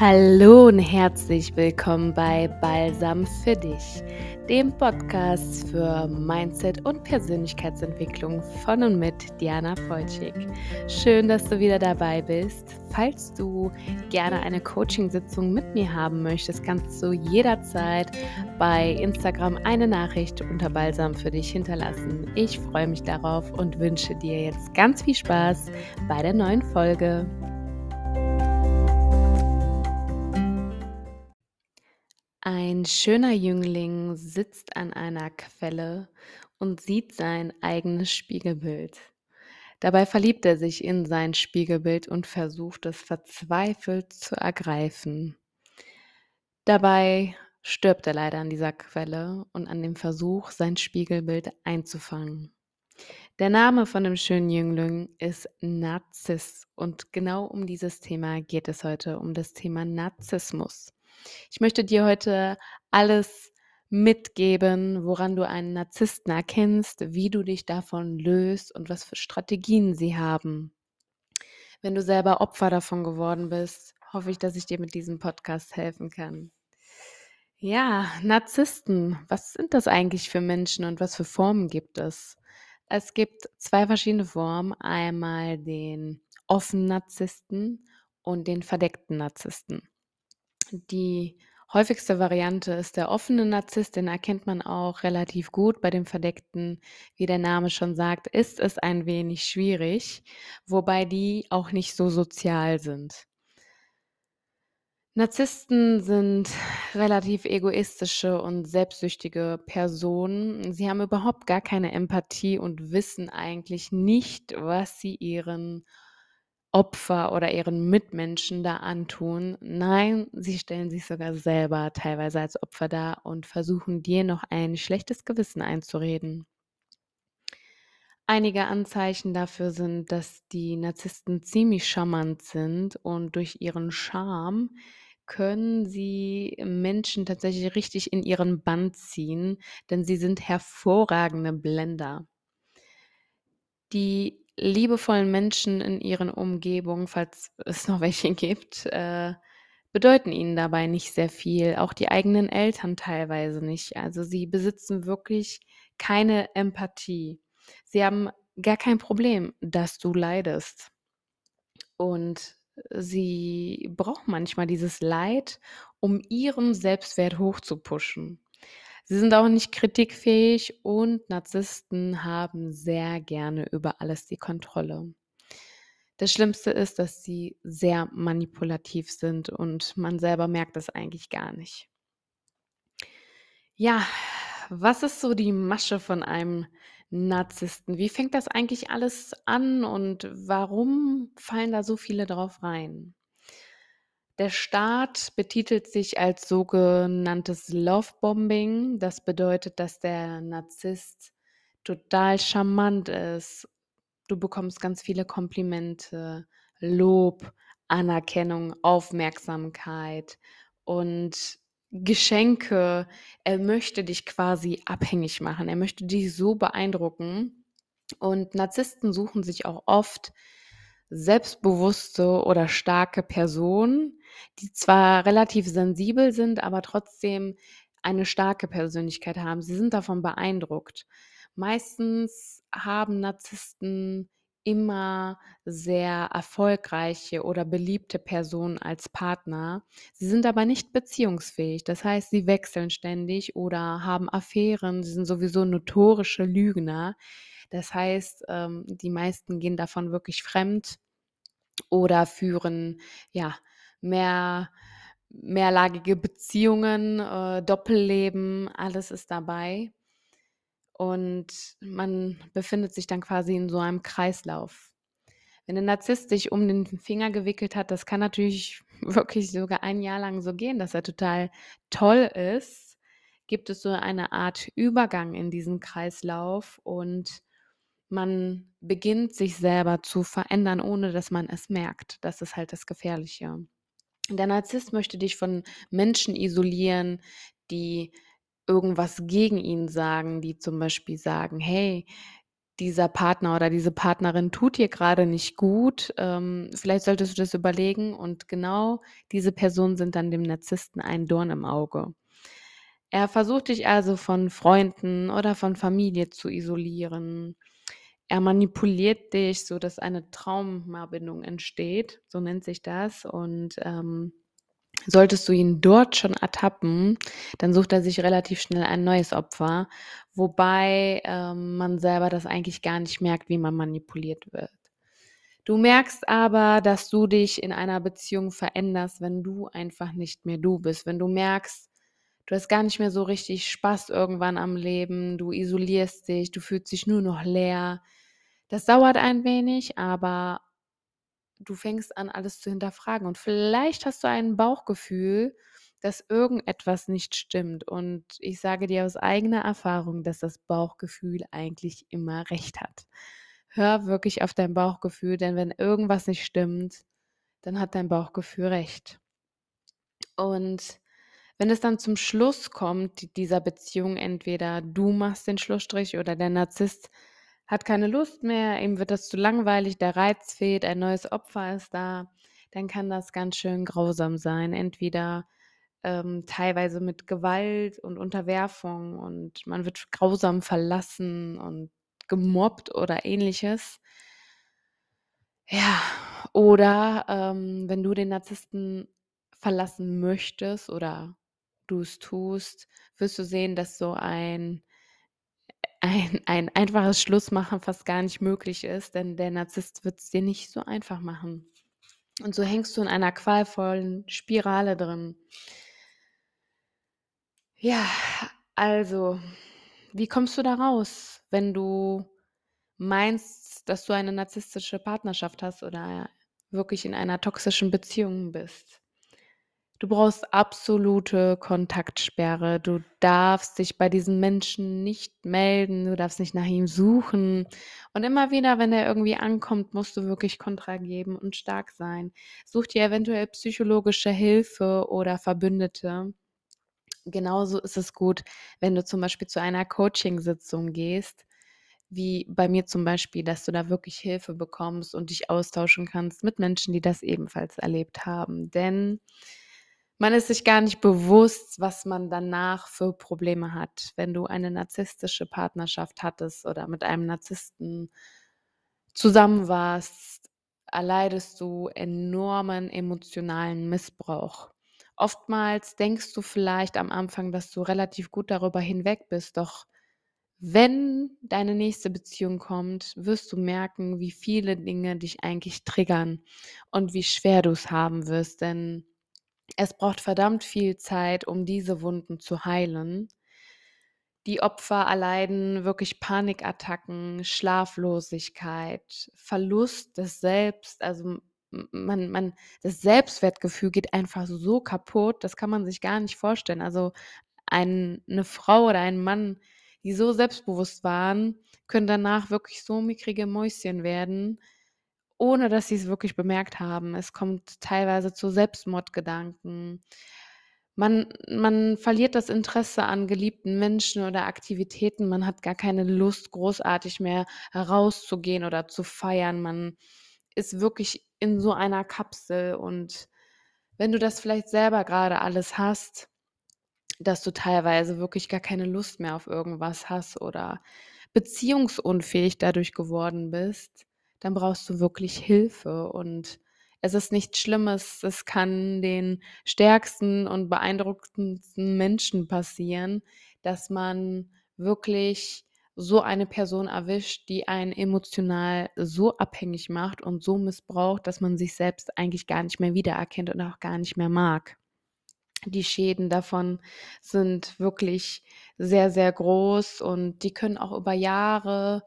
Hallo und herzlich willkommen bei Balsam für dich, dem Podcast für Mindset und Persönlichkeitsentwicklung von und mit Diana Feutschig. Schön, dass du wieder dabei bist. Falls du gerne eine Coaching-Sitzung mit mir haben möchtest, kannst du jederzeit bei Instagram eine Nachricht unter Balsam für dich hinterlassen. Ich freue mich darauf und wünsche dir jetzt ganz viel Spaß bei der neuen Folge. Ein schöner Jüngling sitzt an einer Quelle und sieht sein eigenes Spiegelbild. Dabei verliebt er sich in sein Spiegelbild und versucht es verzweifelt zu ergreifen. Dabei stirbt er leider an dieser Quelle und an dem Versuch, sein Spiegelbild einzufangen. Der Name von dem schönen Jüngling ist Narziss und genau um dieses Thema geht es heute, um das Thema Narzissmus. Ich möchte dir heute alles mitgeben, woran du einen Narzissten erkennst, wie du dich davon löst und was für Strategien sie haben. Wenn du selber Opfer davon geworden bist, hoffe ich, dass ich dir mit diesem Podcast helfen kann. Ja, Narzissten, was sind das eigentlich für Menschen und was für Formen gibt es? Es gibt zwei verschiedene Formen, einmal den offenen Narzissten und den verdeckten Narzissten. Die häufigste Variante ist der offene Narzisst, den erkennt man auch relativ gut. Bei dem verdeckten, wie der Name schon sagt, ist es ein wenig schwierig, wobei die auch nicht so sozial sind. Narzissten sind relativ egoistische und selbstsüchtige Personen. Sie haben überhaupt gar keine Empathie und wissen eigentlich nicht, was sie ihren Opfer oder ihren Mitmenschen da antun. Nein, sie stellen sich sogar selber teilweise als Opfer dar und versuchen dir noch ein schlechtes Gewissen einzureden. Einige Anzeichen dafür sind, dass die Narzissten ziemlich charmant sind und durch ihren Charme können sie Menschen tatsächlich richtig in ihren Band ziehen, denn sie sind hervorragende Blender. Die liebevollen Menschen in ihren Umgebungen, falls es noch welche gibt, äh, bedeuten ihnen dabei nicht sehr viel. Auch die eigenen Eltern teilweise nicht. Also sie besitzen wirklich keine Empathie. Sie haben gar kein Problem, dass du leidest. Und sie brauchen manchmal dieses Leid, um ihren Selbstwert hochzupuschen. Sie sind auch nicht kritikfähig und Narzissten haben sehr gerne über alles die Kontrolle. Das Schlimmste ist, dass sie sehr manipulativ sind und man selber merkt es eigentlich gar nicht. Ja, was ist so die Masche von einem Narzissten? Wie fängt das eigentlich alles an und warum fallen da so viele drauf rein? Der Staat betitelt sich als sogenanntes Lovebombing. Das bedeutet, dass der Narzisst total charmant ist. Du bekommst ganz viele Komplimente, Lob, Anerkennung, Aufmerksamkeit und Geschenke. Er möchte dich quasi abhängig machen. Er möchte dich so beeindrucken. Und Narzissten suchen sich auch oft selbstbewusste oder starke Personen, die zwar relativ sensibel sind, aber trotzdem eine starke Persönlichkeit haben. Sie sind davon beeindruckt. Meistens haben Narzissten immer sehr erfolgreiche oder beliebte Personen als Partner. Sie sind aber nicht beziehungsfähig. Das heißt, sie wechseln ständig oder haben Affären. Sie sind sowieso notorische Lügner. Das heißt, ähm, die meisten gehen davon wirklich fremd oder führen ja mehr mehrlagige Beziehungen, äh, Doppelleben, alles ist dabei. Und man befindet sich dann quasi in so einem Kreislauf. Wenn ein Narzisst sich um den Finger gewickelt hat, das kann natürlich wirklich sogar ein Jahr lang so gehen, dass er total toll ist, gibt es so eine Art Übergang in diesen Kreislauf und man beginnt sich selber zu verändern, ohne dass man es merkt. Das ist halt das Gefährliche. Der Narzisst möchte dich von Menschen isolieren, die irgendwas gegen ihn sagen, die zum Beispiel sagen, hey, dieser Partner oder diese Partnerin tut dir gerade nicht gut. Ähm, vielleicht solltest du das überlegen und genau diese Personen sind dann dem Narzissten ein Dorn im Auge. Er versucht dich also von Freunden oder von Familie zu isolieren. Er manipuliert dich, sodass eine Traumabindung entsteht, so nennt sich das. Und ähm, solltest du ihn dort schon ertappen, dann sucht er sich relativ schnell ein neues Opfer, wobei ähm, man selber das eigentlich gar nicht merkt, wie man manipuliert wird. Du merkst aber, dass du dich in einer Beziehung veränderst, wenn du einfach nicht mehr du bist, wenn du merkst, du hast gar nicht mehr so richtig Spaß irgendwann am Leben, du isolierst dich, du fühlst dich nur noch leer. Das dauert ein wenig, aber du fängst an, alles zu hinterfragen. Und vielleicht hast du ein Bauchgefühl, dass irgendetwas nicht stimmt. Und ich sage dir aus eigener Erfahrung, dass das Bauchgefühl eigentlich immer recht hat. Hör wirklich auf dein Bauchgefühl, denn wenn irgendwas nicht stimmt, dann hat dein Bauchgefühl recht. Und wenn es dann zum Schluss kommt dieser Beziehung, entweder du machst den Schlussstrich oder der Narzisst hat keine Lust mehr, ihm wird das zu langweilig, der Reiz fehlt, ein neues Opfer ist da, dann kann das ganz schön grausam sein. Entweder ähm, teilweise mit Gewalt und Unterwerfung und man wird grausam verlassen und gemobbt oder ähnliches. Ja, oder ähm, wenn du den Narzissten verlassen möchtest oder du es tust, wirst du sehen, dass so ein ein ein einfaches Schlussmachen fast gar nicht möglich ist, denn der Narzisst wird es dir nicht so einfach machen. Und so hängst du in einer qualvollen Spirale drin. Ja, also, wie kommst du da raus, wenn du meinst, dass du eine narzisstische Partnerschaft hast oder wirklich in einer toxischen Beziehung bist? Du brauchst absolute Kontaktsperre. Du darfst dich bei diesen Menschen nicht melden, du darfst nicht nach ihm suchen. Und immer wieder, wenn er irgendwie ankommt, musst du wirklich Kontra geben und stark sein. Such dir eventuell psychologische Hilfe oder Verbündete. Genauso ist es gut, wenn du zum Beispiel zu einer Coaching-Sitzung gehst, wie bei mir zum Beispiel, dass du da wirklich Hilfe bekommst und dich austauschen kannst mit Menschen, die das ebenfalls erlebt haben. Denn man ist sich gar nicht bewusst, was man danach für Probleme hat. Wenn du eine narzisstische Partnerschaft hattest oder mit einem Narzissten zusammen warst, erleidest du enormen emotionalen Missbrauch. Oftmals denkst du vielleicht am Anfang, dass du relativ gut darüber hinweg bist, doch wenn deine nächste Beziehung kommt, wirst du merken, wie viele Dinge dich eigentlich triggern und wie schwer du es haben wirst, denn es braucht verdammt viel Zeit, um diese Wunden zu heilen. Die Opfer erleiden wirklich Panikattacken, Schlaflosigkeit, Verlust des Selbst, also man, man, das Selbstwertgefühl geht einfach so kaputt, das kann man sich gar nicht vorstellen. Also ein, eine Frau oder ein Mann, die so selbstbewusst waren, können danach wirklich so mickrige Mäuschen werden, ohne dass sie es wirklich bemerkt haben. Es kommt teilweise zu Selbstmordgedanken. Man man verliert das Interesse an geliebten Menschen oder Aktivitäten. Man hat gar keine Lust, großartig mehr rauszugehen oder zu feiern. Man ist wirklich in so einer Kapsel und wenn du das vielleicht selber gerade alles hast, dass du teilweise wirklich gar keine Lust mehr auf irgendwas hast oder beziehungsunfähig dadurch geworden bist, dann brauchst du wirklich Hilfe und es ist nichts Schlimmes. Es kann den stärksten und beeindruckendsten Menschen passieren, dass man wirklich so eine Person erwischt, die einen emotional so abhängig macht und so missbraucht, dass man sich selbst eigentlich gar nicht mehr wiedererkennt und auch gar nicht mehr mag. Die Schäden davon sind wirklich sehr, sehr groß und die können auch über Jahre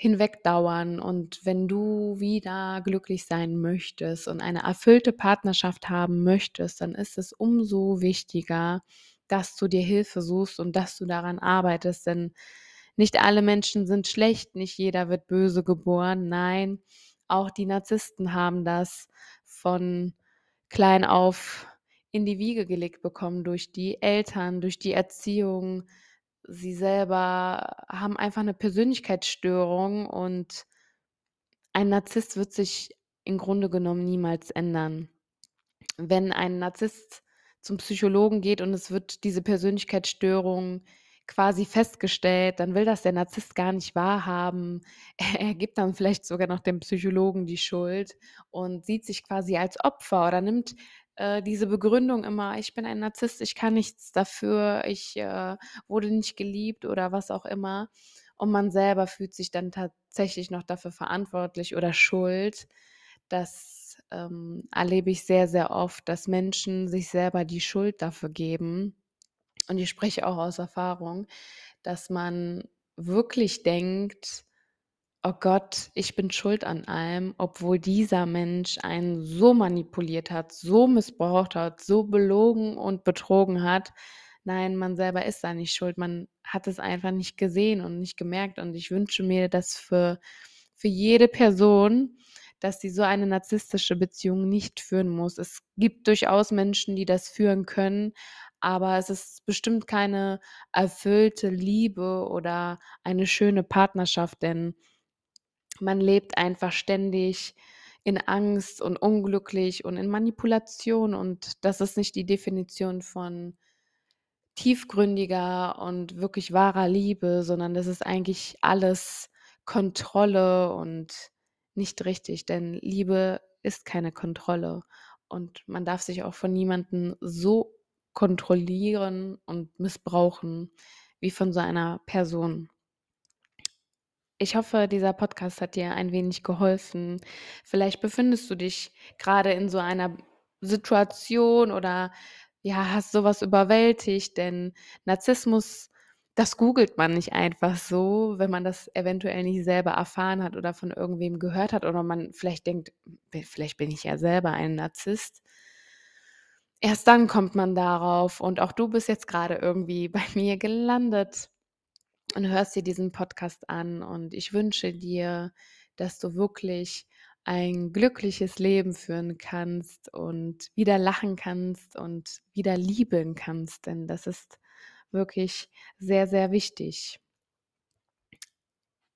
hinwegdauern. Und wenn du wieder glücklich sein möchtest und eine erfüllte Partnerschaft haben möchtest, dann ist es umso wichtiger, dass du dir Hilfe suchst und dass du daran arbeitest. Denn nicht alle Menschen sind schlecht, nicht jeder wird böse geboren. Nein, auch die Narzissten haben das von klein auf in die Wiege gelegt bekommen durch die Eltern, durch die Erziehung, sie selber haben einfach 'ne Persönlichkeitsstörung und ein Narzisst wird sich im Grunde genommen niemals ändern. Wenn ein Narzisst zum Psychologen geht und es wird diese Persönlichkeitsstörung quasi festgestellt, dann will das der Narzisst gar nicht wahrhaben. Er gibt dann vielleicht sogar noch dem Psychologen die Schuld und sieht sich quasi als Opfer oder nimmt, äh, diese Begründung immer: „Ich bin ein Narzisst, ich kann nichts dafür, ich, äh, wurde nicht geliebt“ oder was auch immer. Und man selber fühlt sich dann tatsächlich noch dafür verantwortlich oder schuld. Das, ähm, erlebe ich sehr, sehr oft, dass Menschen sich selber die Schuld dafür geben. Und ich spreche auch aus Erfahrung, dass man wirklich denkt: „Oh Gott, ich bin schuld an allem“, obwohl dieser Mensch einen so manipuliert hat, so missbraucht hat, so belogen und betrogen hat. Nein, man selber ist da nicht schuld. Man hat es einfach nicht gesehen und nicht gemerkt. Und ich wünsche mir das für für jede Person, dass sie so eine narzisstische Beziehung nicht führen muss. Es gibt durchaus Menschen, die das führen können, aber es ist bestimmt keine erfüllte Liebe oder eine schöne Partnerschaft, denn man lebt einfach ständig in Angst und unglücklich und in Manipulation und das ist nicht die Definition von tiefgründiger und wirklich wahrer Liebe, sondern das ist eigentlich alles Kontrolle und nicht richtig, denn Liebe ist keine Kontrolle und man darf sich auch von niemandem so kontrollieren und missbrauchen wie von so einer Person. Ich hoffe, dieser Podcast hat dir ein wenig geholfen. Vielleicht befindest du dich grade in so einer Situation oder, ja, hast so was überwältigt, denn Narzissmus, das googelt man nicht einfach so, wenn man das eventuell nicht selber erfahren hat oder von irgendwem gehört hat oder man vielleicht denkt: „V vielleicht bin ich ja selber ein Narzisst.“ Erst dann kommt man darauf und auch du bist jetzt grade irgendwie bei mir gelandet und hörst dir diesen Podcast an und ich wünsche dir, dass du wirklich ein glückliches Leben führen kannst und wieder lachen kannst und wieder lieben kannst, denn das ist wirklich sehr, sehr wichtig.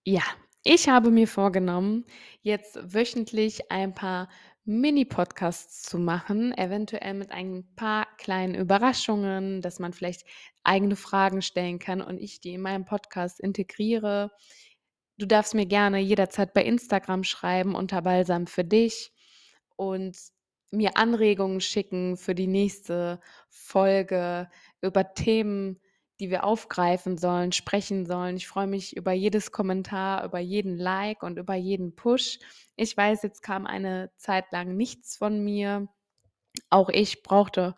Ja, ich habe mir vorgenommen, jetzt wöchentlich ein paar Mini-Podcasts zu machen, eventuell mit ein paar kleinen Überraschungen, dass man vielleicht eigene Fragen stellen kann und ich die in meinem Podcast integriere. Du darfst mir gerne jederzeit bei Instagram schreiben unter Balsam für dich und mir Anregungen schicken für die nächste Folge über Themen, die wir aufgreifen sollen, sprechen sollen. Ich freue mich über jedes Kommentar, über jeden Like und über jeden Push. Ich weiß, jetzt kam eine Zeit lang nichts von mir. Auch ich brauchte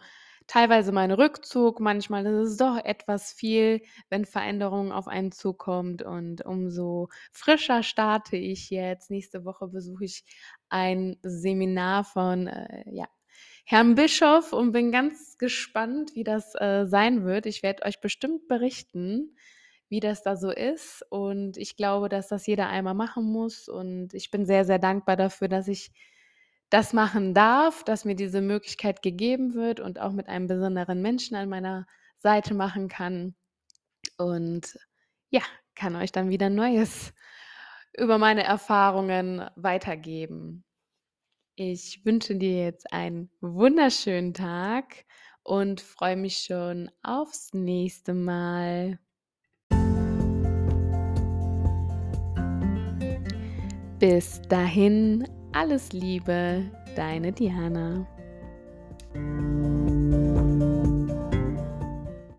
teilweise meinen Rückzug. Manchmal ist es doch etwas viel, wenn Veränderung auf einen zukommt und umso frischer starte ich jetzt. Nächste Woche besuche ich ein Seminar von, äh, ja, Herrn Bischof und bin ganz gespannt, wie das, äh, sein wird. Ich werde euch bestimmt berichten, wie das da so ist und ich glaube, dass das jeder einmal machen muss und ich bin sehr, sehr dankbar dafür, dass ich das machen darf, dass mir diese Möglichkeit gegeben wird und auch mit einem besonderen Menschen an meiner Seite machen kann und ja, kann euch dann wieder Neues über meine Erfahrungen weitergeben. Ich wünsche dir jetzt einen wunderschönen Tag und freue mich schon aufs nächste Mal. Bis dahin, alles Liebe, deine Diana.